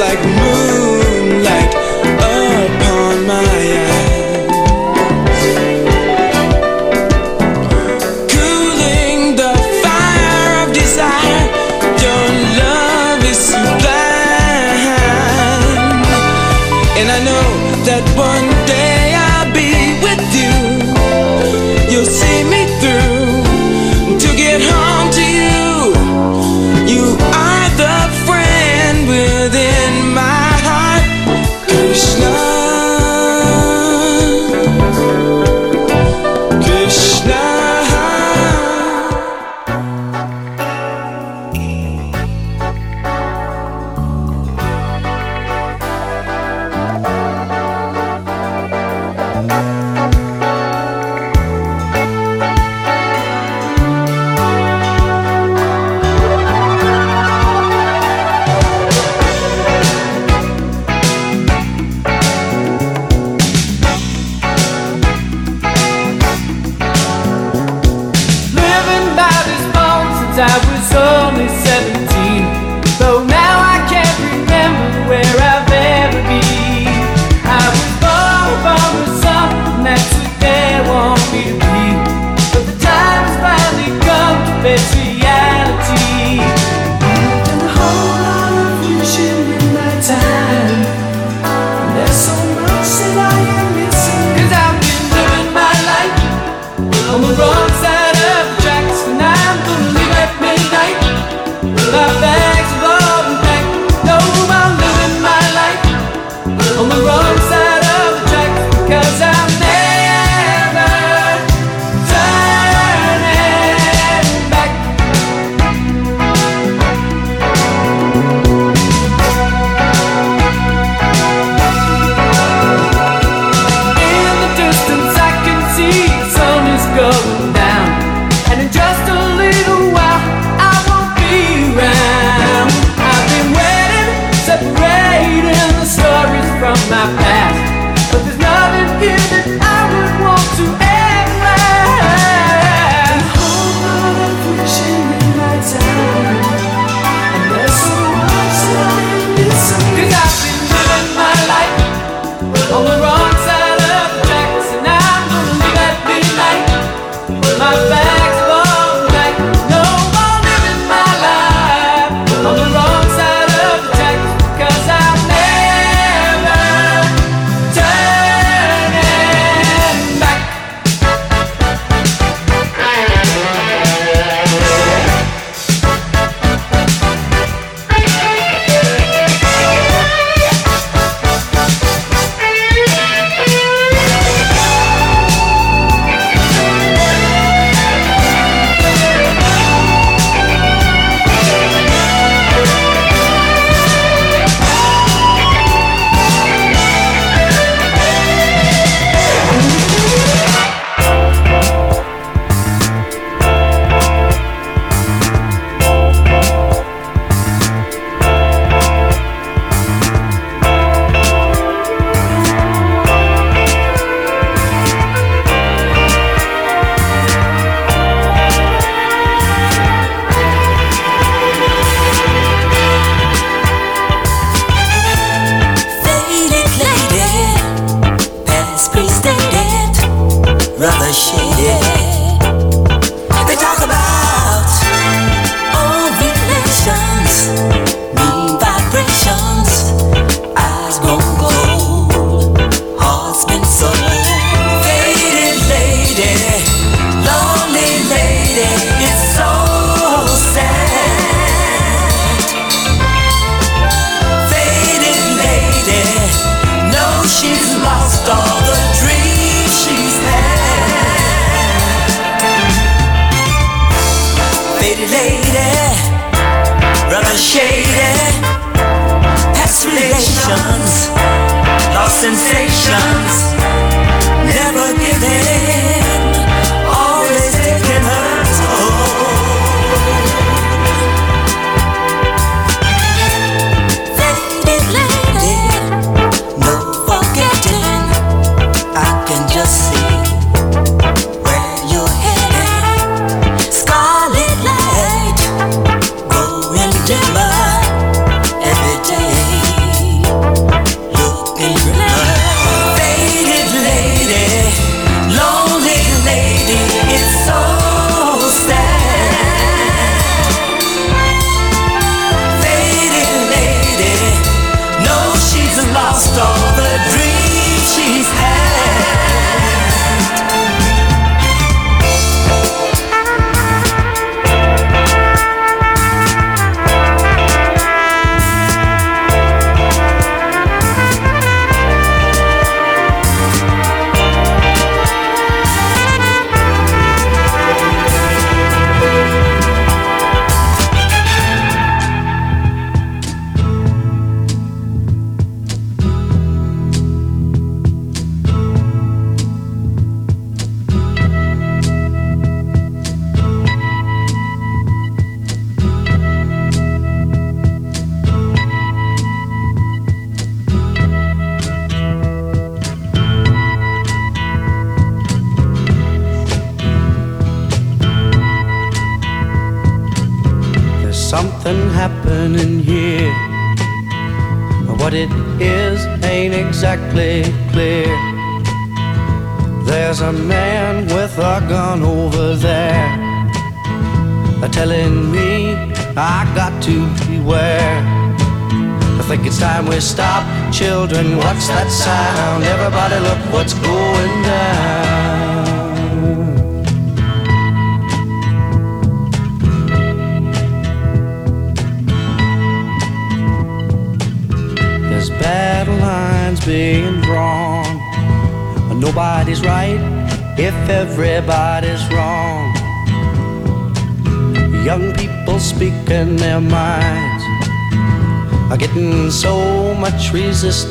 Like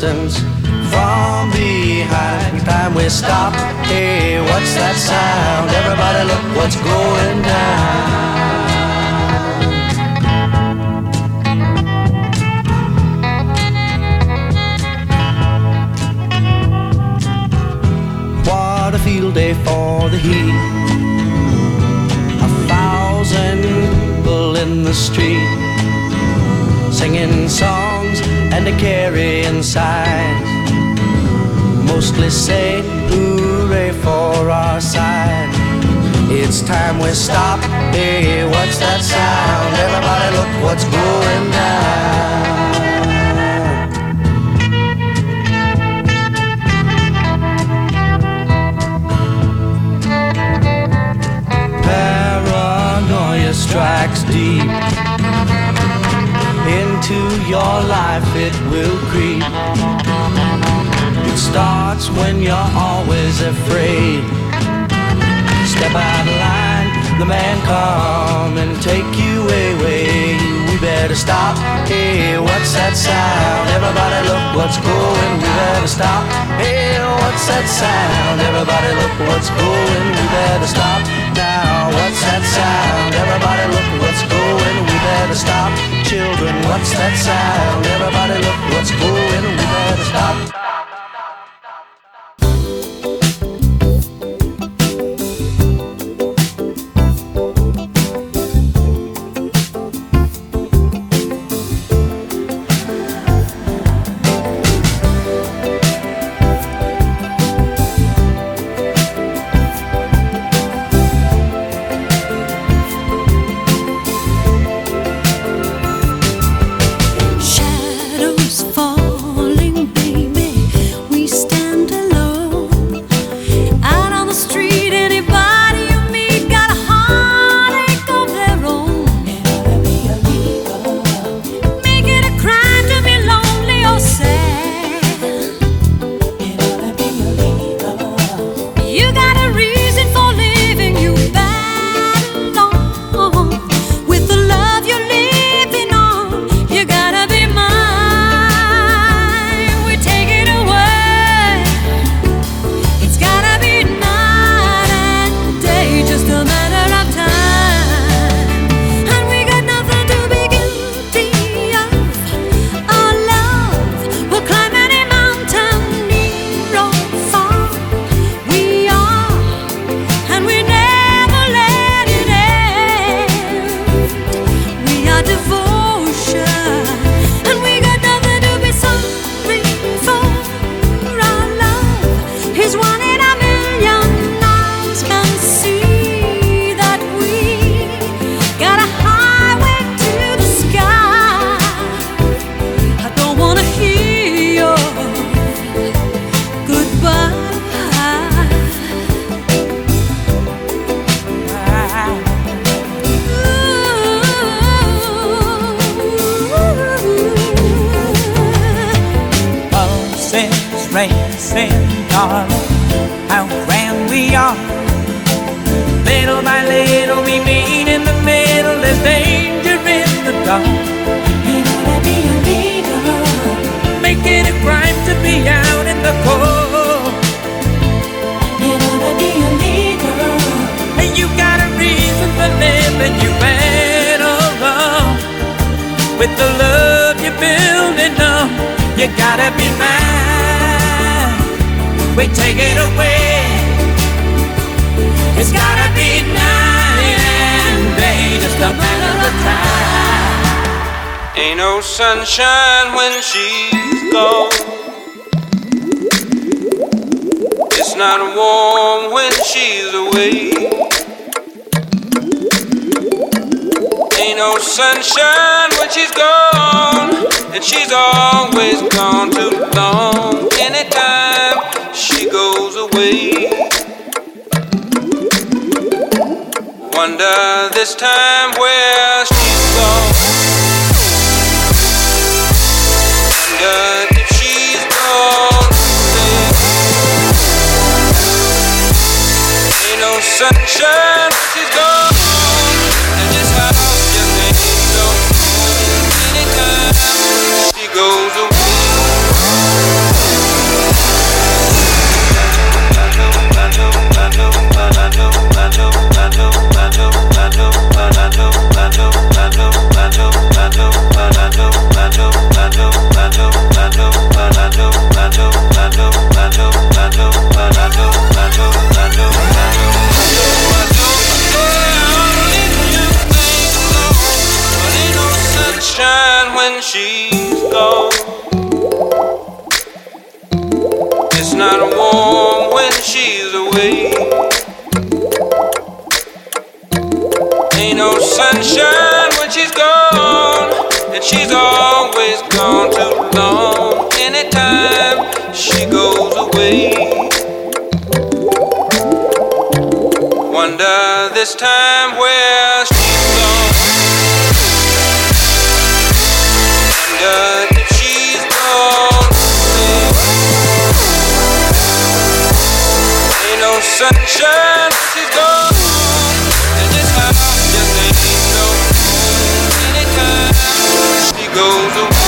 resistance Mostly say hooray for our side. It's time we stop. Come and take you away. We better stop. Hey, what's that sound? Everybody look what's going. We better stop. Hey, what's that sound? Everybody look what's going. We better stop now. What's that sound? Everybody look what's going. We better stop children, what's that sound? Everybody look what's going, we better stop. and she's always gone too long. Anytime she goes away, wonder this time where. wonder this time where she's gone. Wonder if she's gone. Ain't no sunshine, she's. And just anytime she goes away.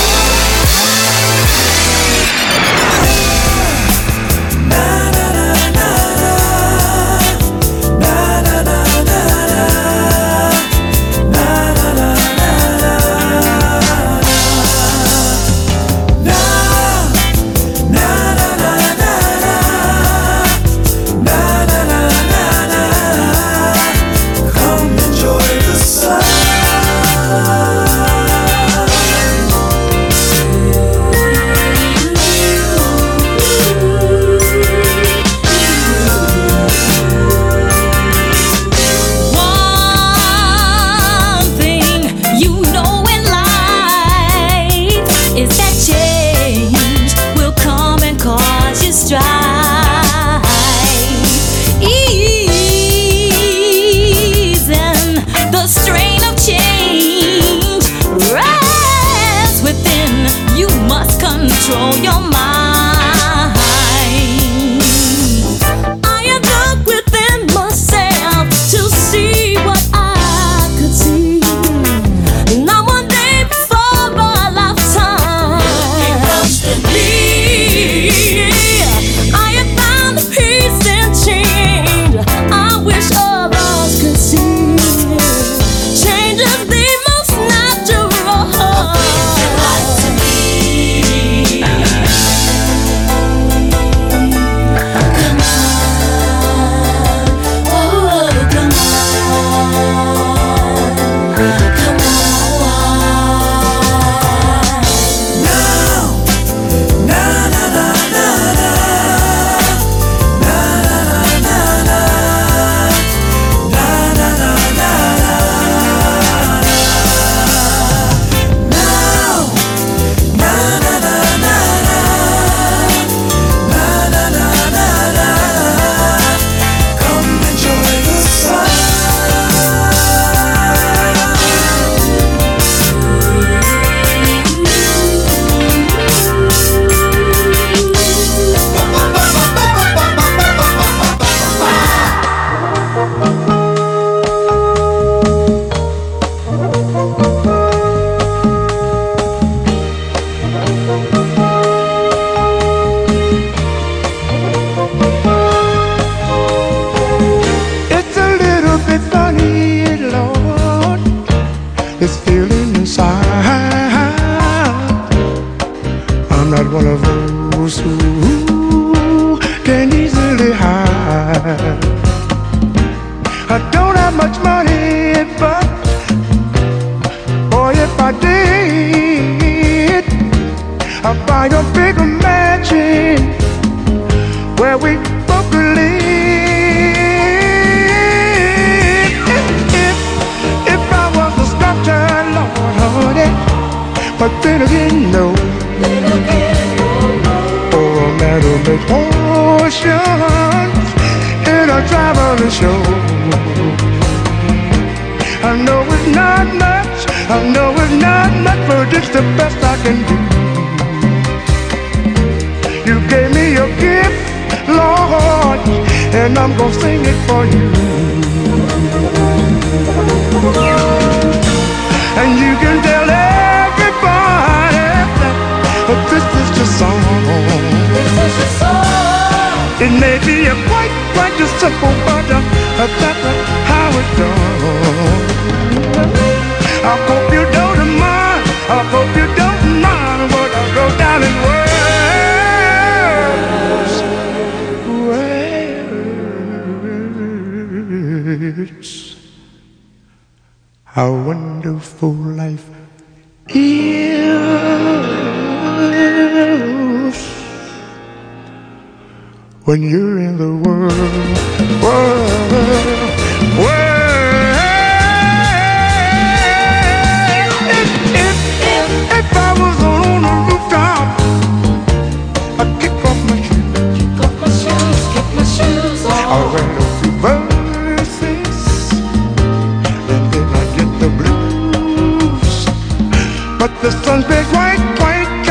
Sun's been quite, quite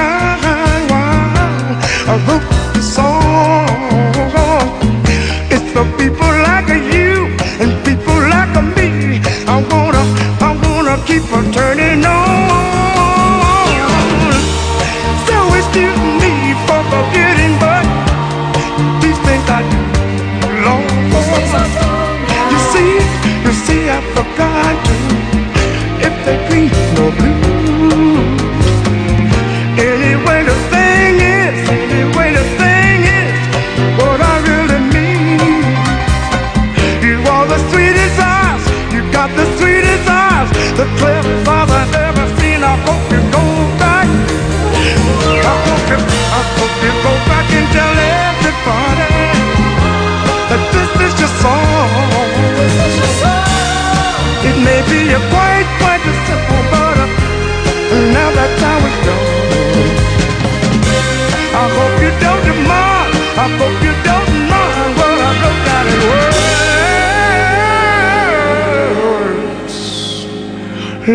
kind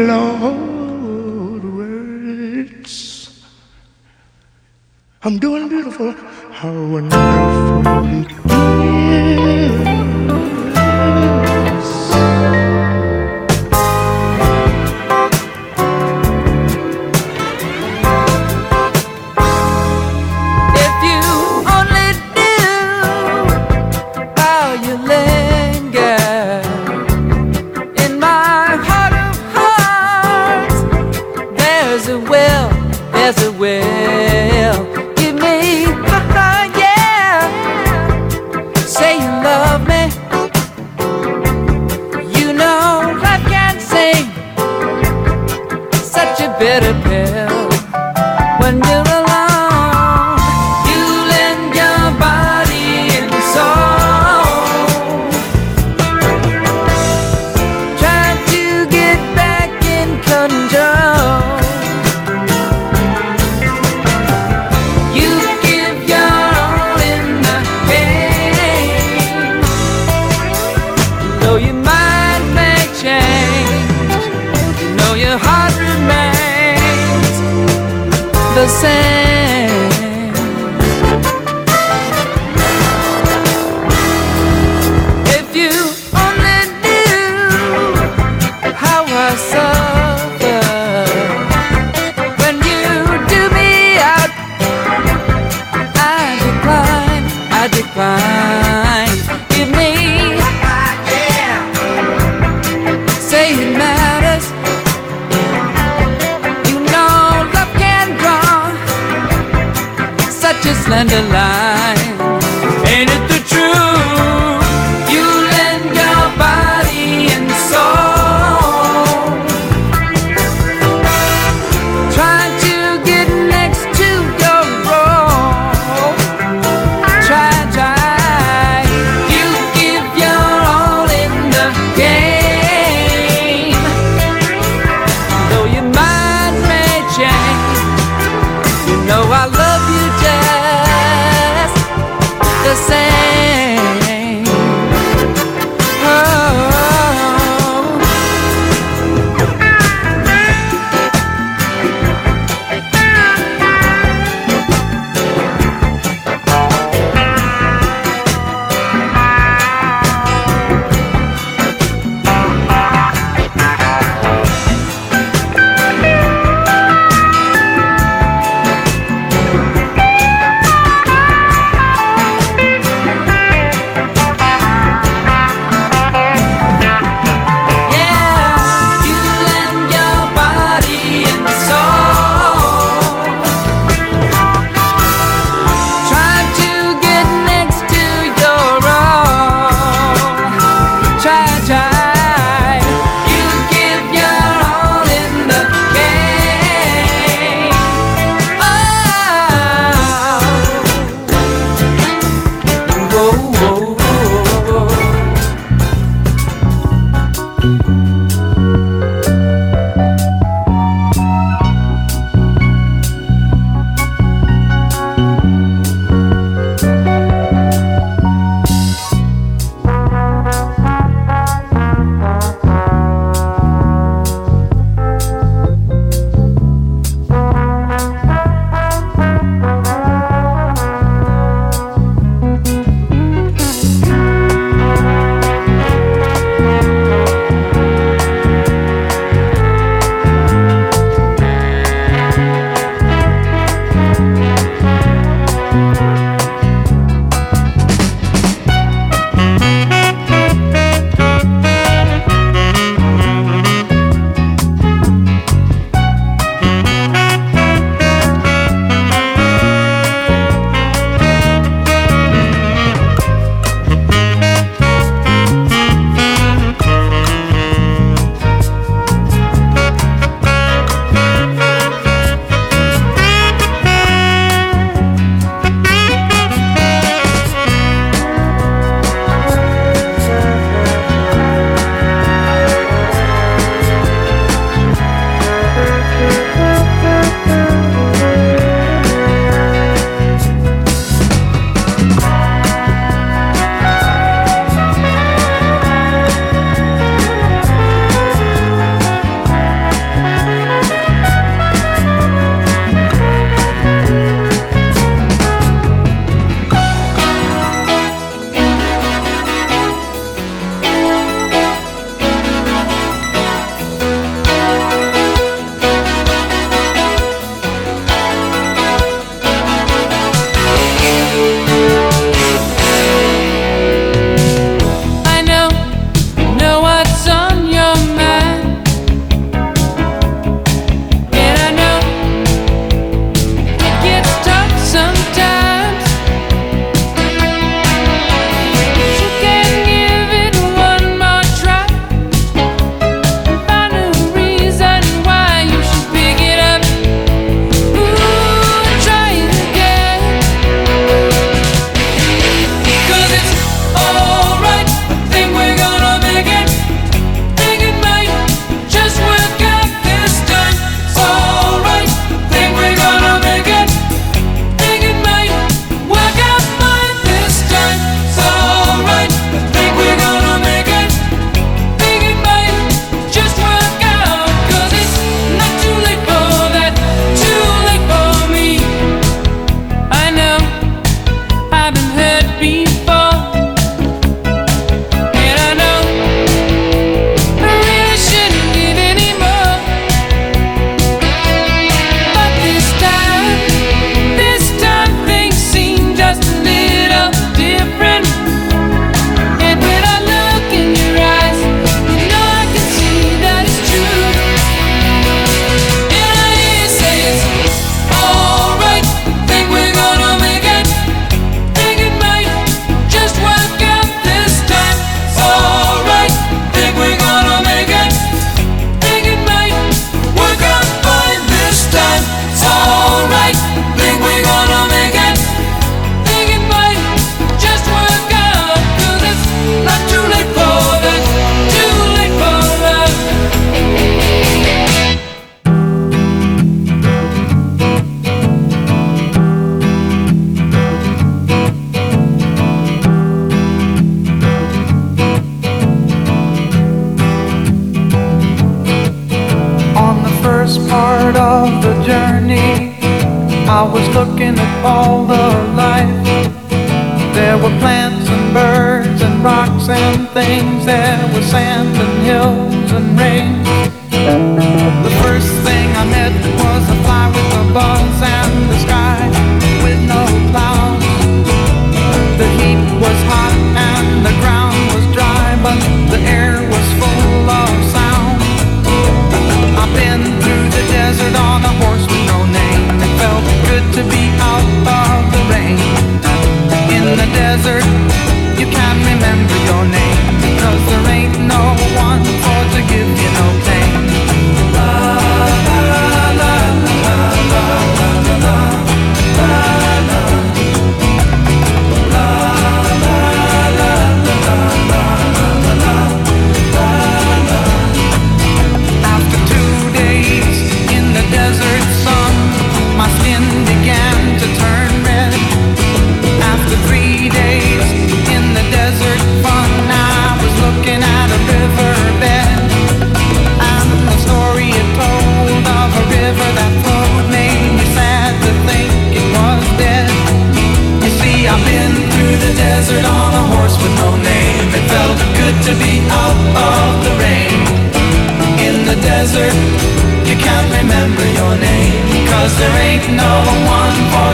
close.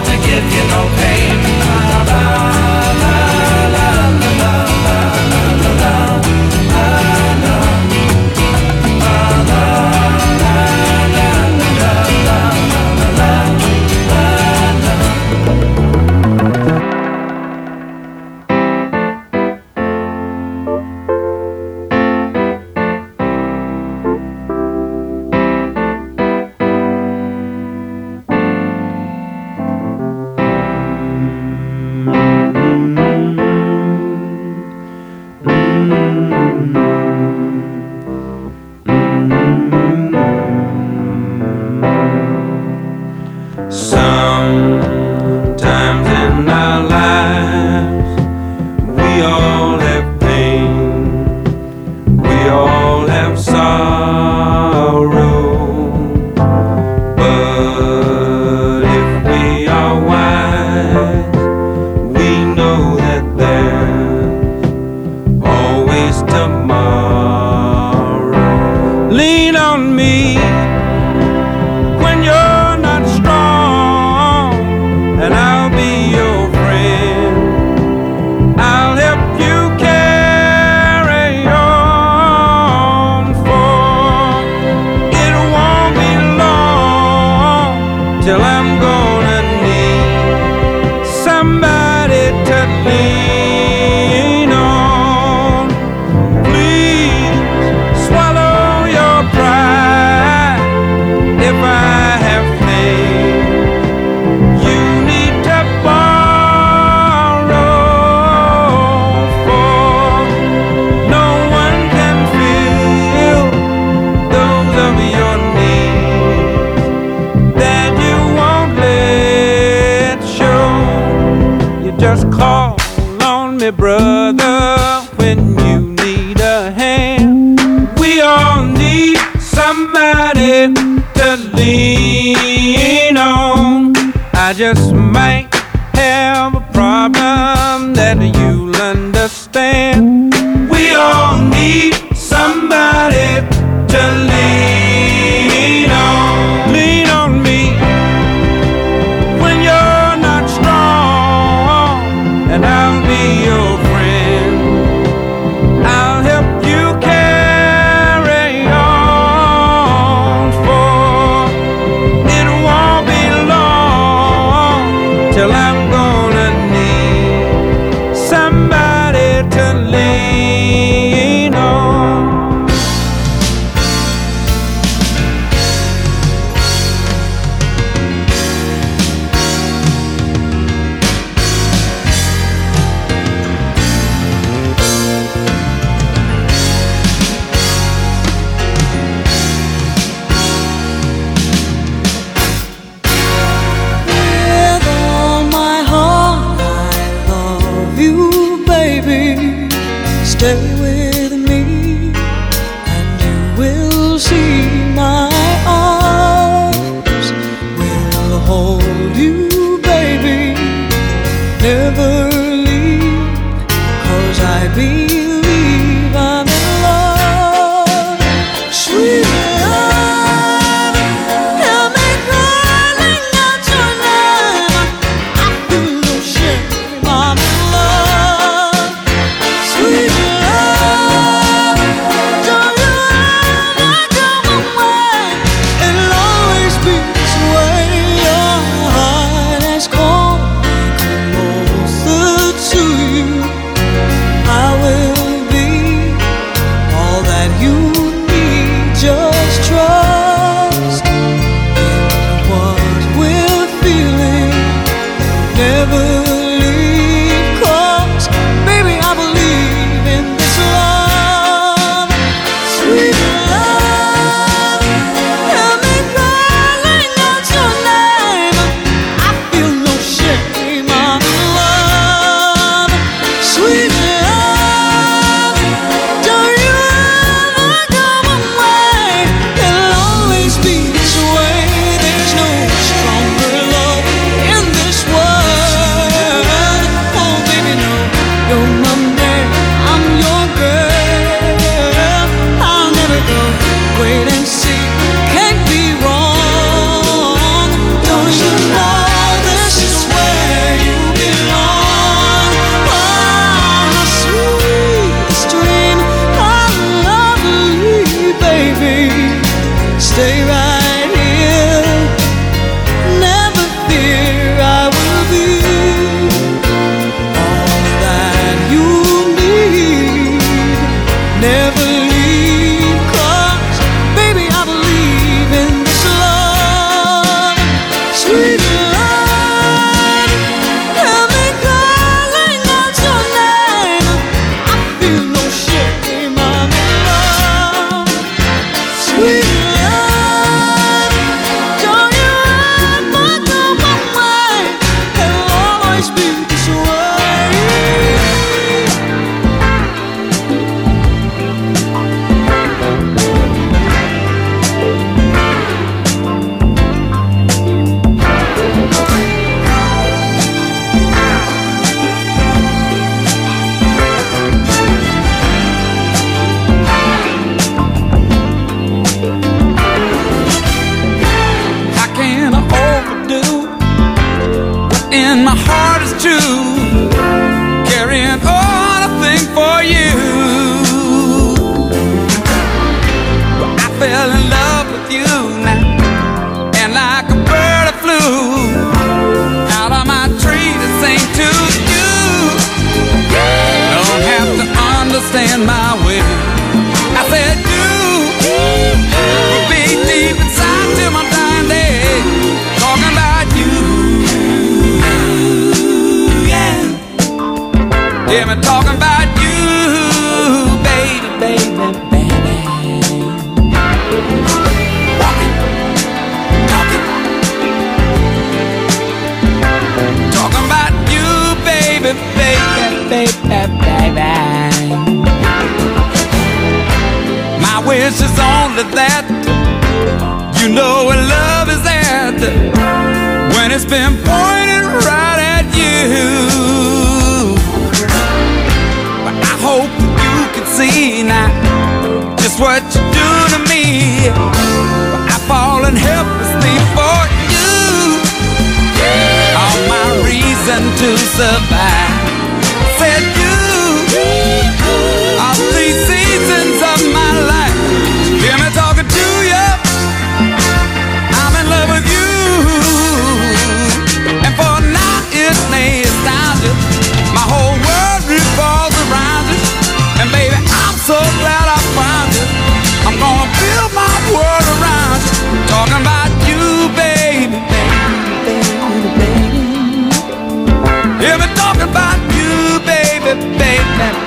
To give you no pain stay right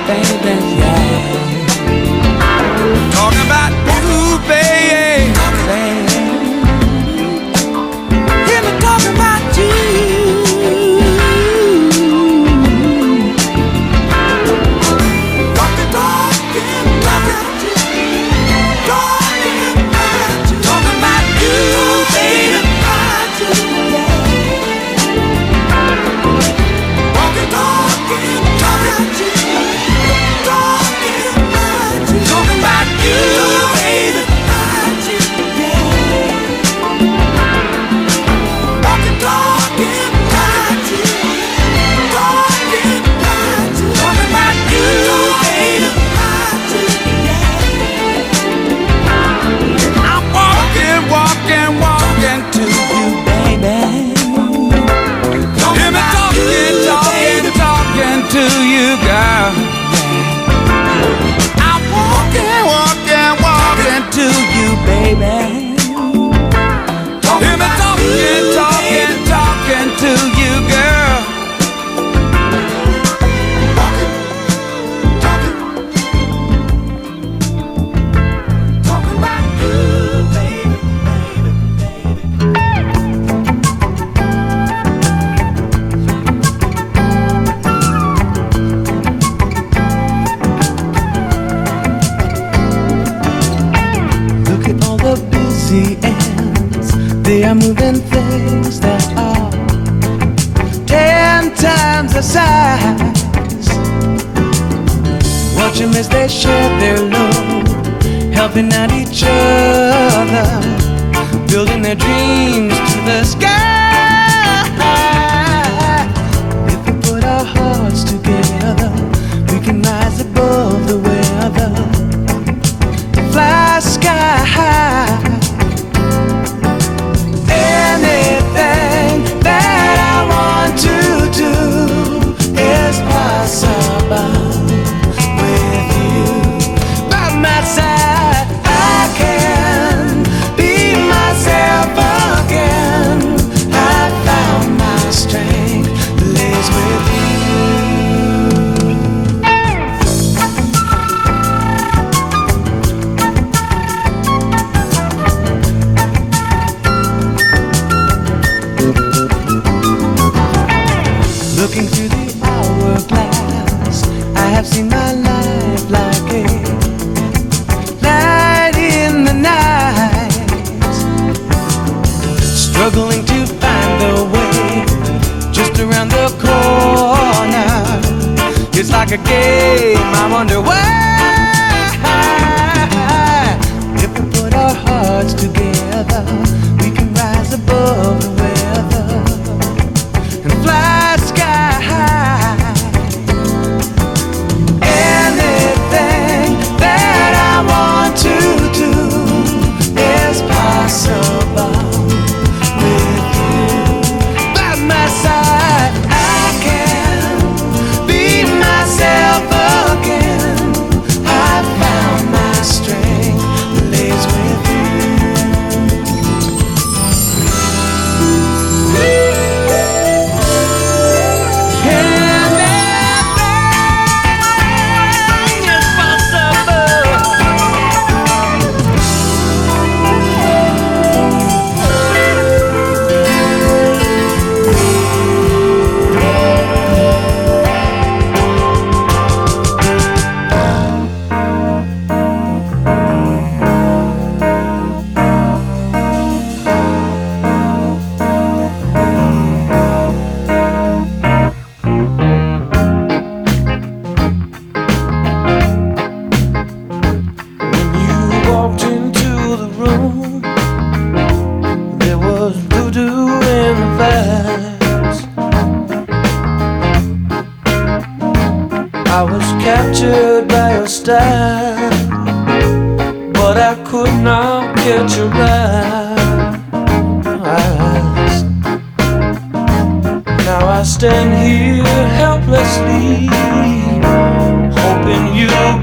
Walking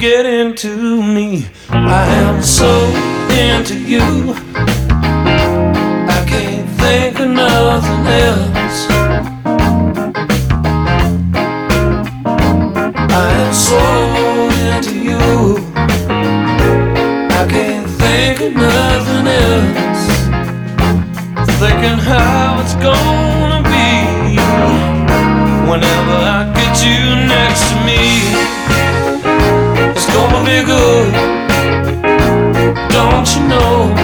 get into me. I am so into you. I can't think of nothing else. I am so into you. I can't think of nothing else. Thinking how. you know.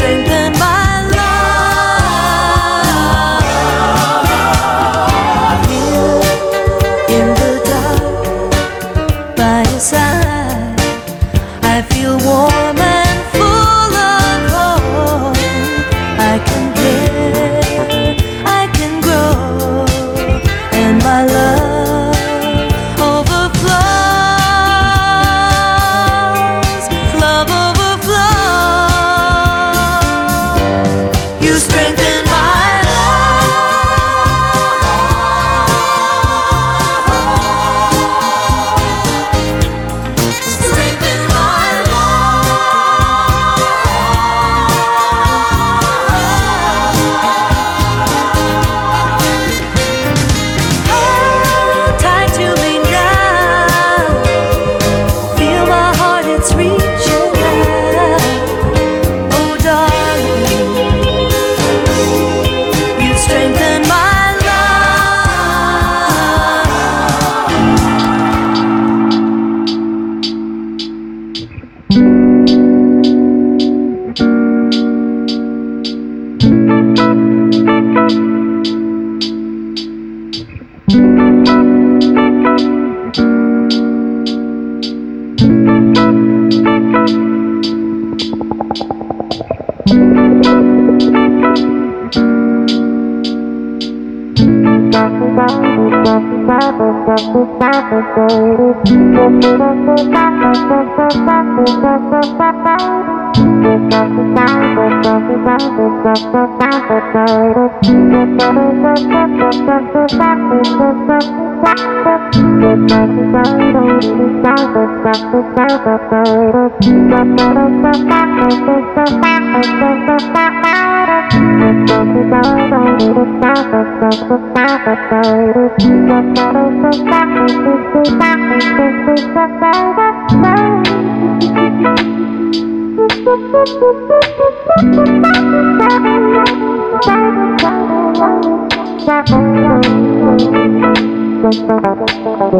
You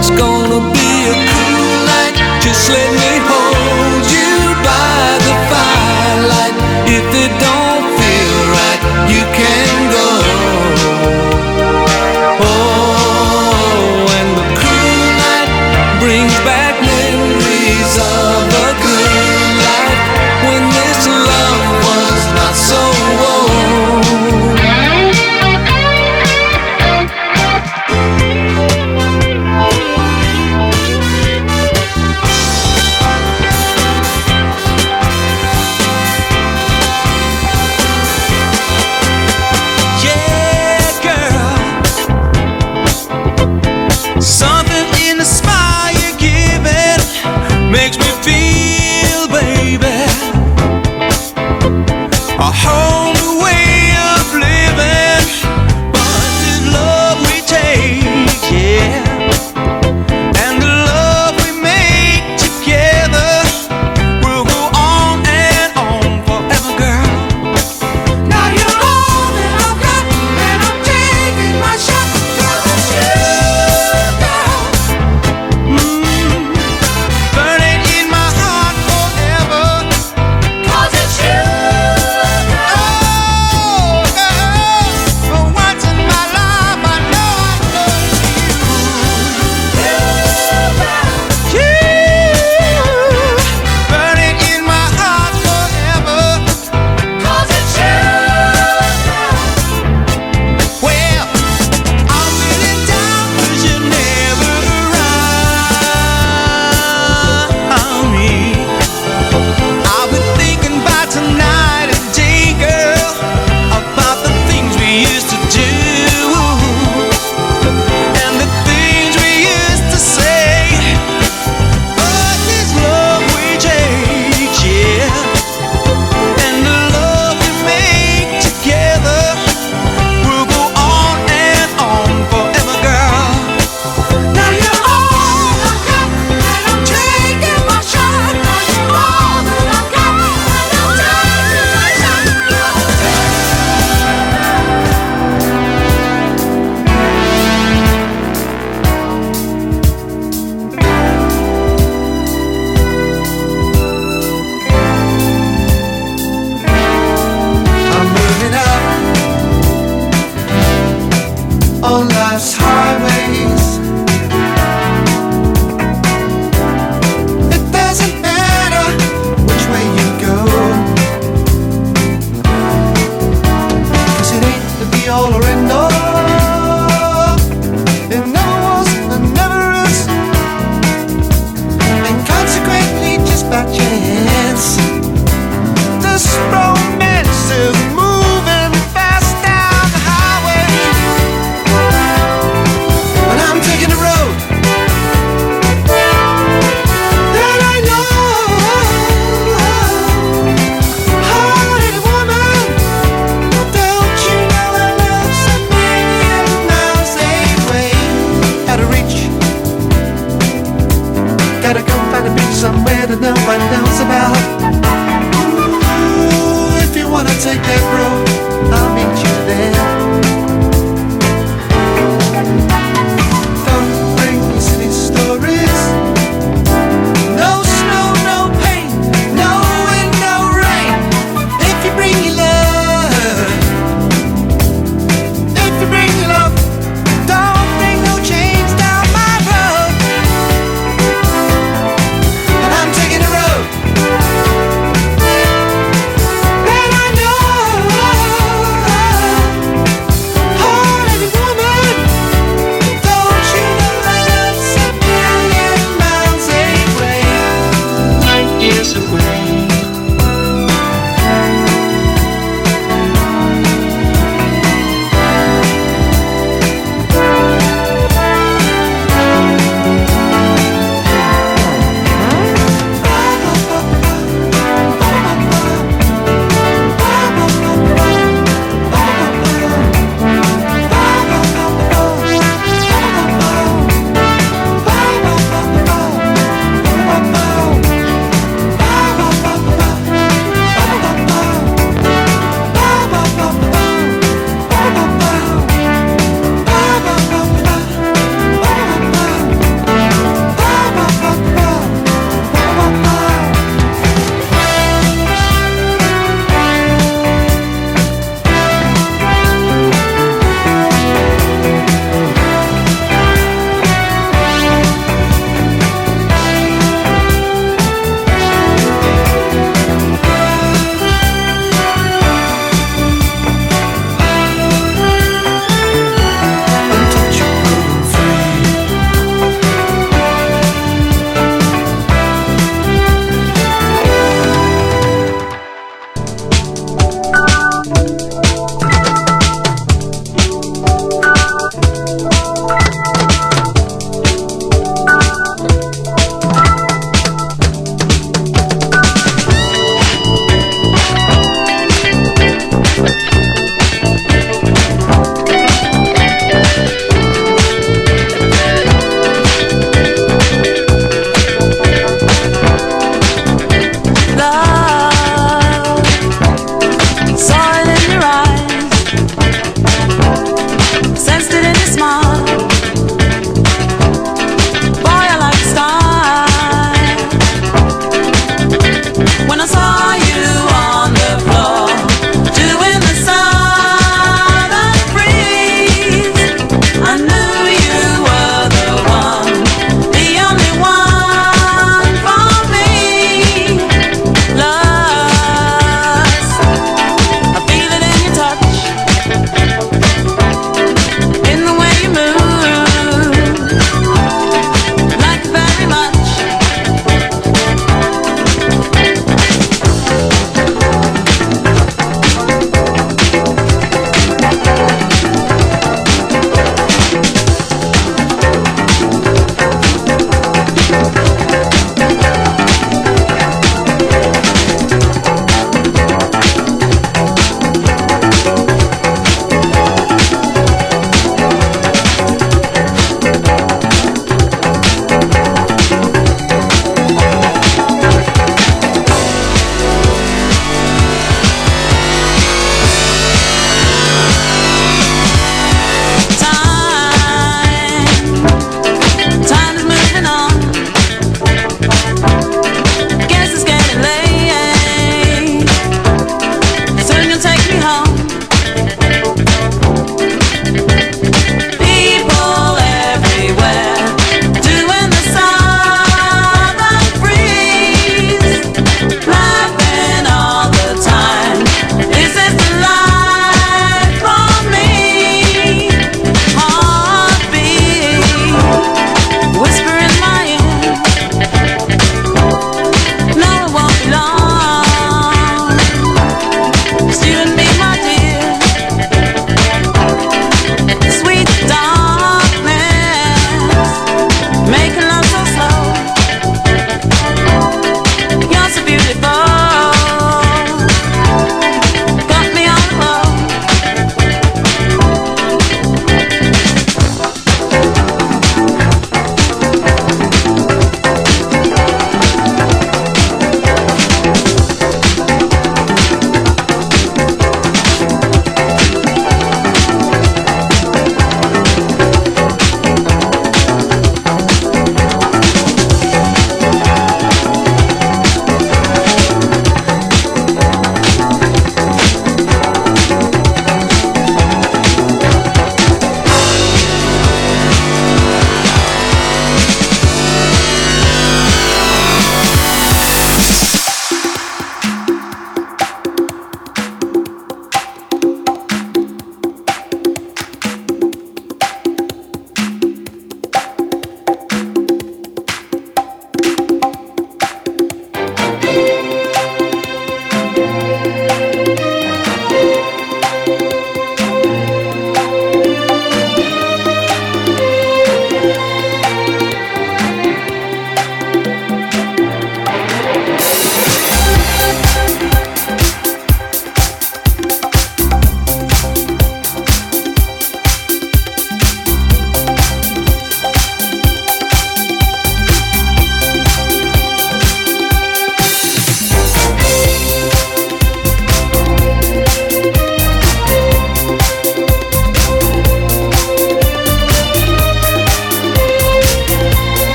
It's gonna be a cool night. Just let me hold you by the firelight. If it don't